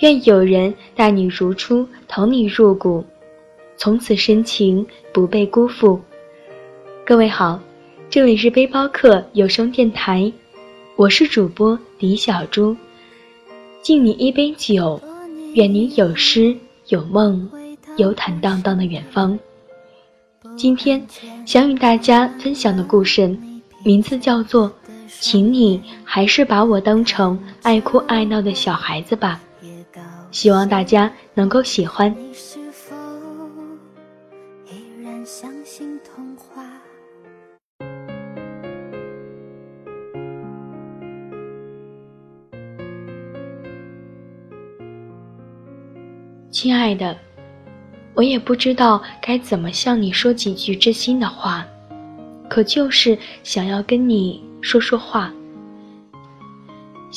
愿有人待你如初，疼你入骨，从此深情不被辜负。各位好，这里是背包客有声电台，我是主播李小猪，敬你一杯酒，愿你有诗有梦，有坦荡荡的远方。今天想与大家分享的故事，名字叫做《请你还是把我当成爱哭爱闹的小孩子吧》。希望大家能够喜欢。亲爱的，我也不知道该怎么向你说几句知心的话，可就是想要跟你说说话。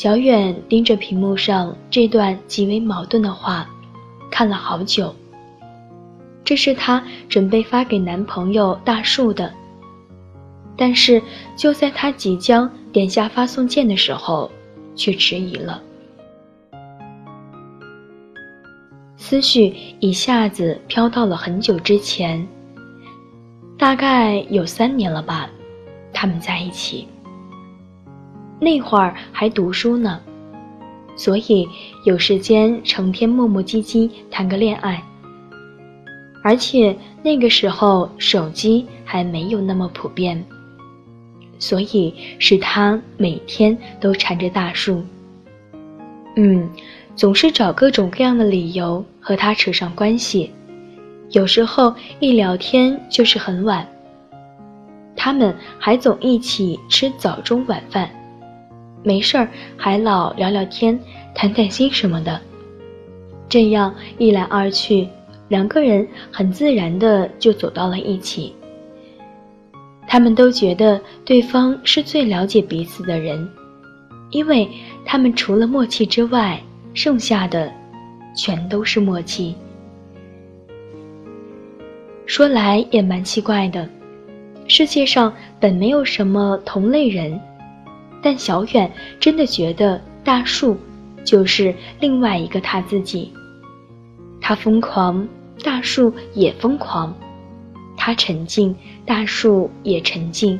小远盯着屏幕上这段极为矛盾的话，看了好久。这是她准备发给男朋友大树的，但是就在她即将点下发送键的时候，却迟疑了。思绪一下子飘到了很久之前，大概有三年了吧，他们在一起。那会儿还读书呢，所以有时间成天磨磨唧唧谈个恋爱。而且那个时候手机还没有那么普遍，所以是他每天都缠着大树。嗯，总是找各种各样的理由和他扯上关系，有时候一聊天就是很晚。他们还总一起吃早中晚饭。没事儿，还老聊聊天，谈谈心什么的。这样一来二去，两个人很自然的就走到了一起。他们都觉得对方是最了解彼此的人，因为他们除了默契之外，剩下的全都是默契。说来也蛮奇怪的，世界上本没有什么同类人。但小远真的觉得大树就是另外一个他自己。他疯狂，大树也疯狂；他沉静，大树也沉静；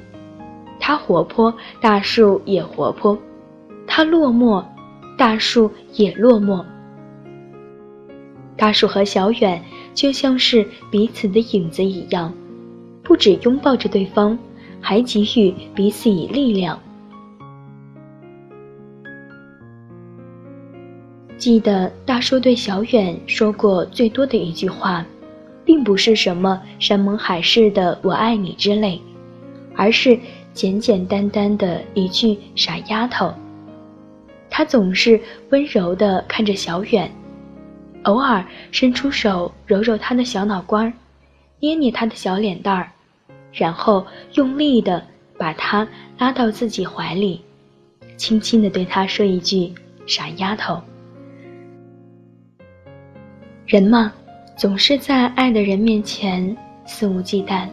他活泼，大树也活泼；他落寞，大树也落寞。大树和小远就像是彼此的影子一样，不止拥抱着对方，还给予彼此以力量。记得大叔对小远说过最多的一句话，并不是什么山盟海誓的“我爱你”之类，而是简简单单的一句“傻丫头”。他总是温柔地看着小远，偶尔伸出手揉揉他的小脑瓜，捏捏他的小脸蛋儿，然后用力地把他拉到自己怀里，轻轻地对他说一句“傻丫头”。人嘛，总是在爱的人面前肆无忌惮，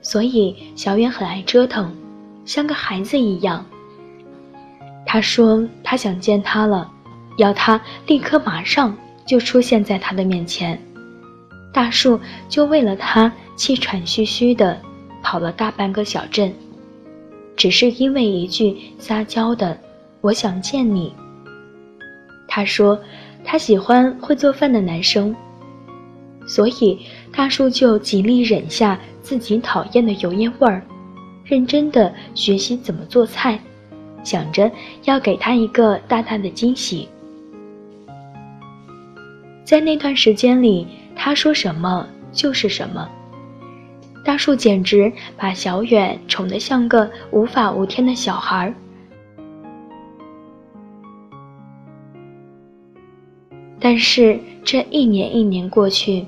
所以小远很爱折腾，像个孩子一样。他说他想见他了，要他立刻马上就出现在他的面前。大树就为了他气喘吁吁的跑了大半个小镇，只是因为一句撒娇的“我想见你”。他说。他喜欢会做饭的男生，所以大树就极力忍下自己讨厌的油烟味儿，认真的学习怎么做菜，想着要给他一个大大的惊喜。在那段时间里，他说什么就是什么，大树简直把小远宠得像个无法无天的小孩儿。但是这一年一年过去，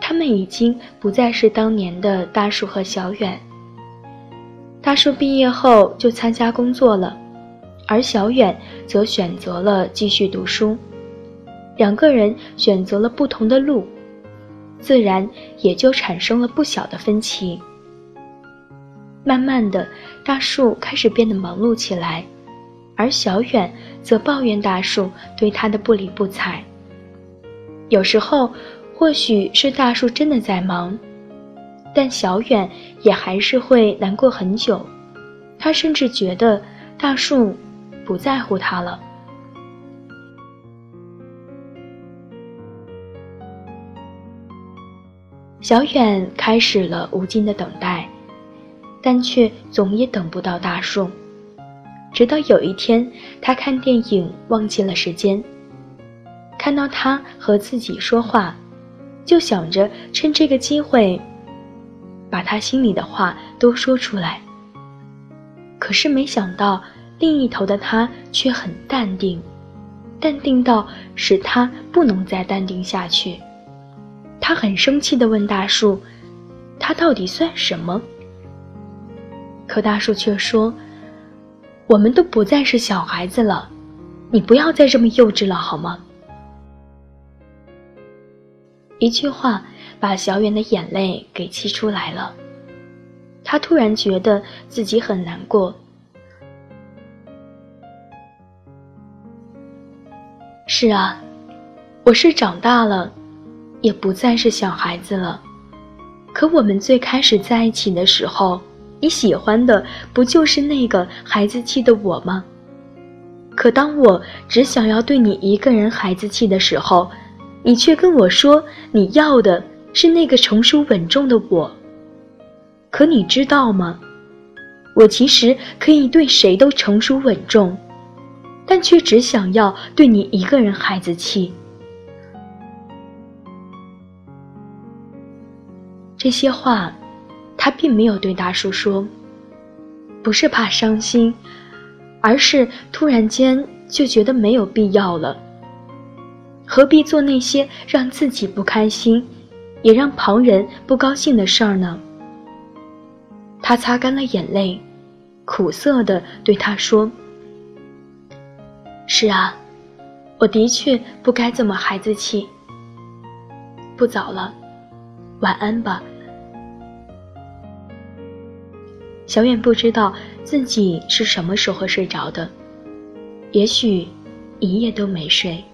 他们已经不再是当年的大树和小远。大树毕业后就参加工作了，而小远则选择了继续读书。两个人选择了不同的路，自然也就产生了不小的分歧。慢慢的，大树开始变得忙碌起来，而小远则抱怨大树对他的不理不睬。有时候，或许是大树真的在忙，但小远也还是会难过很久。他甚至觉得大树不在乎他了。小远开始了无尽的等待，但却总也等不到大树。直到有一天，他看电影忘记了时间，看到他和自己说话，就想着趁这个机会，把他心里的话都说出来。可是没想到，另一头的他却很淡定，淡定到使他不能再淡定下去。他很生气地问大树：“他到底算什么？”可大树却说：“我们都不再是小孩子了，你不要再这么幼稚了，好吗？”一句话把小远的眼泪给气出来了。他突然觉得自己很难过。是啊，我是长大了。也不再是小孩子了，可我们最开始在一起的时候，你喜欢的不就是那个孩子气的我吗？可当我只想要对你一个人孩子气的时候，你却跟我说你要的是那个成熟稳重的我。可你知道吗？我其实可以对谁都成熟稳重，但却只想要对你一个人孩子气。这些话，他并没有对大叔说，不是怕伤心，而是突然间就觉得没有必要了。何必做那些让自己不开心，也让旁人不高兴的事儿呢？他擦干了眼泪，苦涩的对他说：“是啊，我的确不该这么孩子气。不早了，晚安吧。”小远不知道自己是什么时候睡着的，也许一夜都没睡。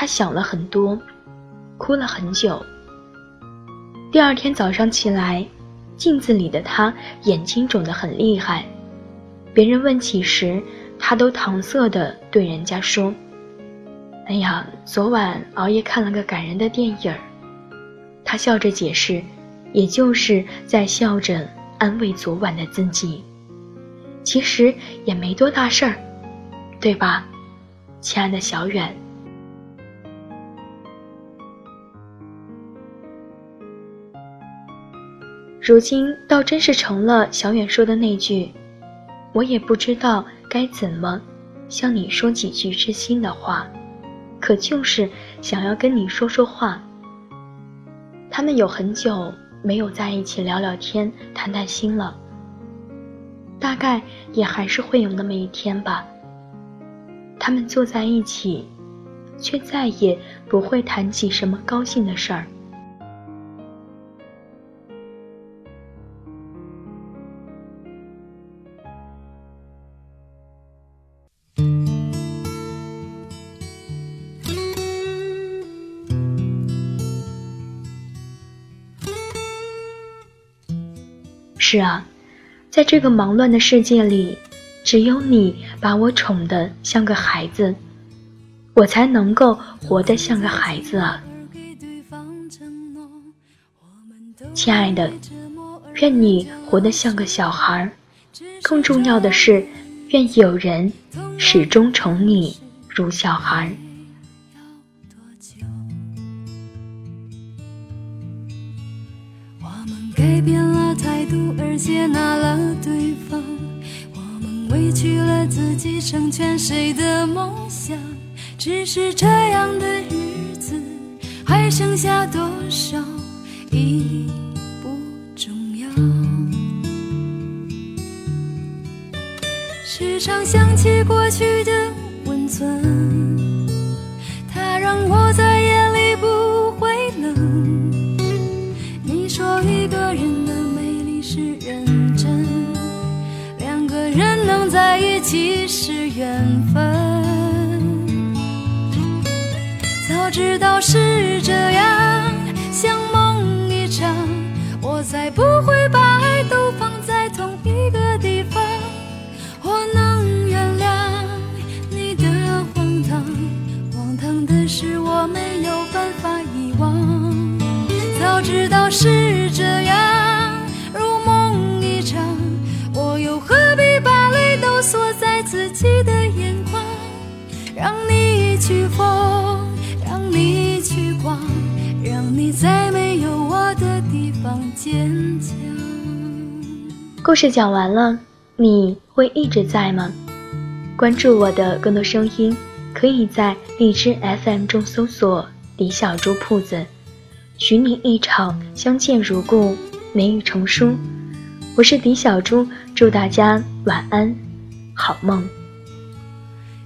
他想了很多，哭了很久。第二天早上起来，镜子里的他眼睛肿得很厉害。别人问起时，他都搪塞的对人家说：“哎呀，昨晚熬夜看了个感人的电影他笑着解释，也就是在笑着。安慰昨晚的自己，其实也没多大事儿，对吧，亲爱的小远？如今倒真是成了小远说的那句：“我也不知道该怎么向你说几句知心的话，可就是想要跟你说说话。”他们有很久。没有在一起聊聊天、谈谈心了，大概也还是会有那么一天吧。他们坐在一起，却再也不会谈起什么高兴的事儿。是啊，在这个忙乱的世界里，只有你把我宠得像个孩子，我才能够活得像个孩子啊！亲爱的，愿你活得像个小孩，更重要的是，愿有人始终宠你如小孩。改了态度，而接纳了对方。我们委屈了自己，成全谁的梦想？只是这样的日子，还剩下多少已不重要。时常想起过去的温存，即是缘分早知道是这样像梦一场我才不会把爱都放在同一个地方。我能原谅你的荒唐荒唐的是我没有办法遗忘。早知道是这样。去风，让你去狂，让你在没有我的地方坚强。故事讲完了，你会一直在吗？关注我的更多声音，可以在荔枝 FM 中搜索“李小猪铺子”。许你一场相见如故，美语成书。我是李小猪，祝大家晚安，好梦。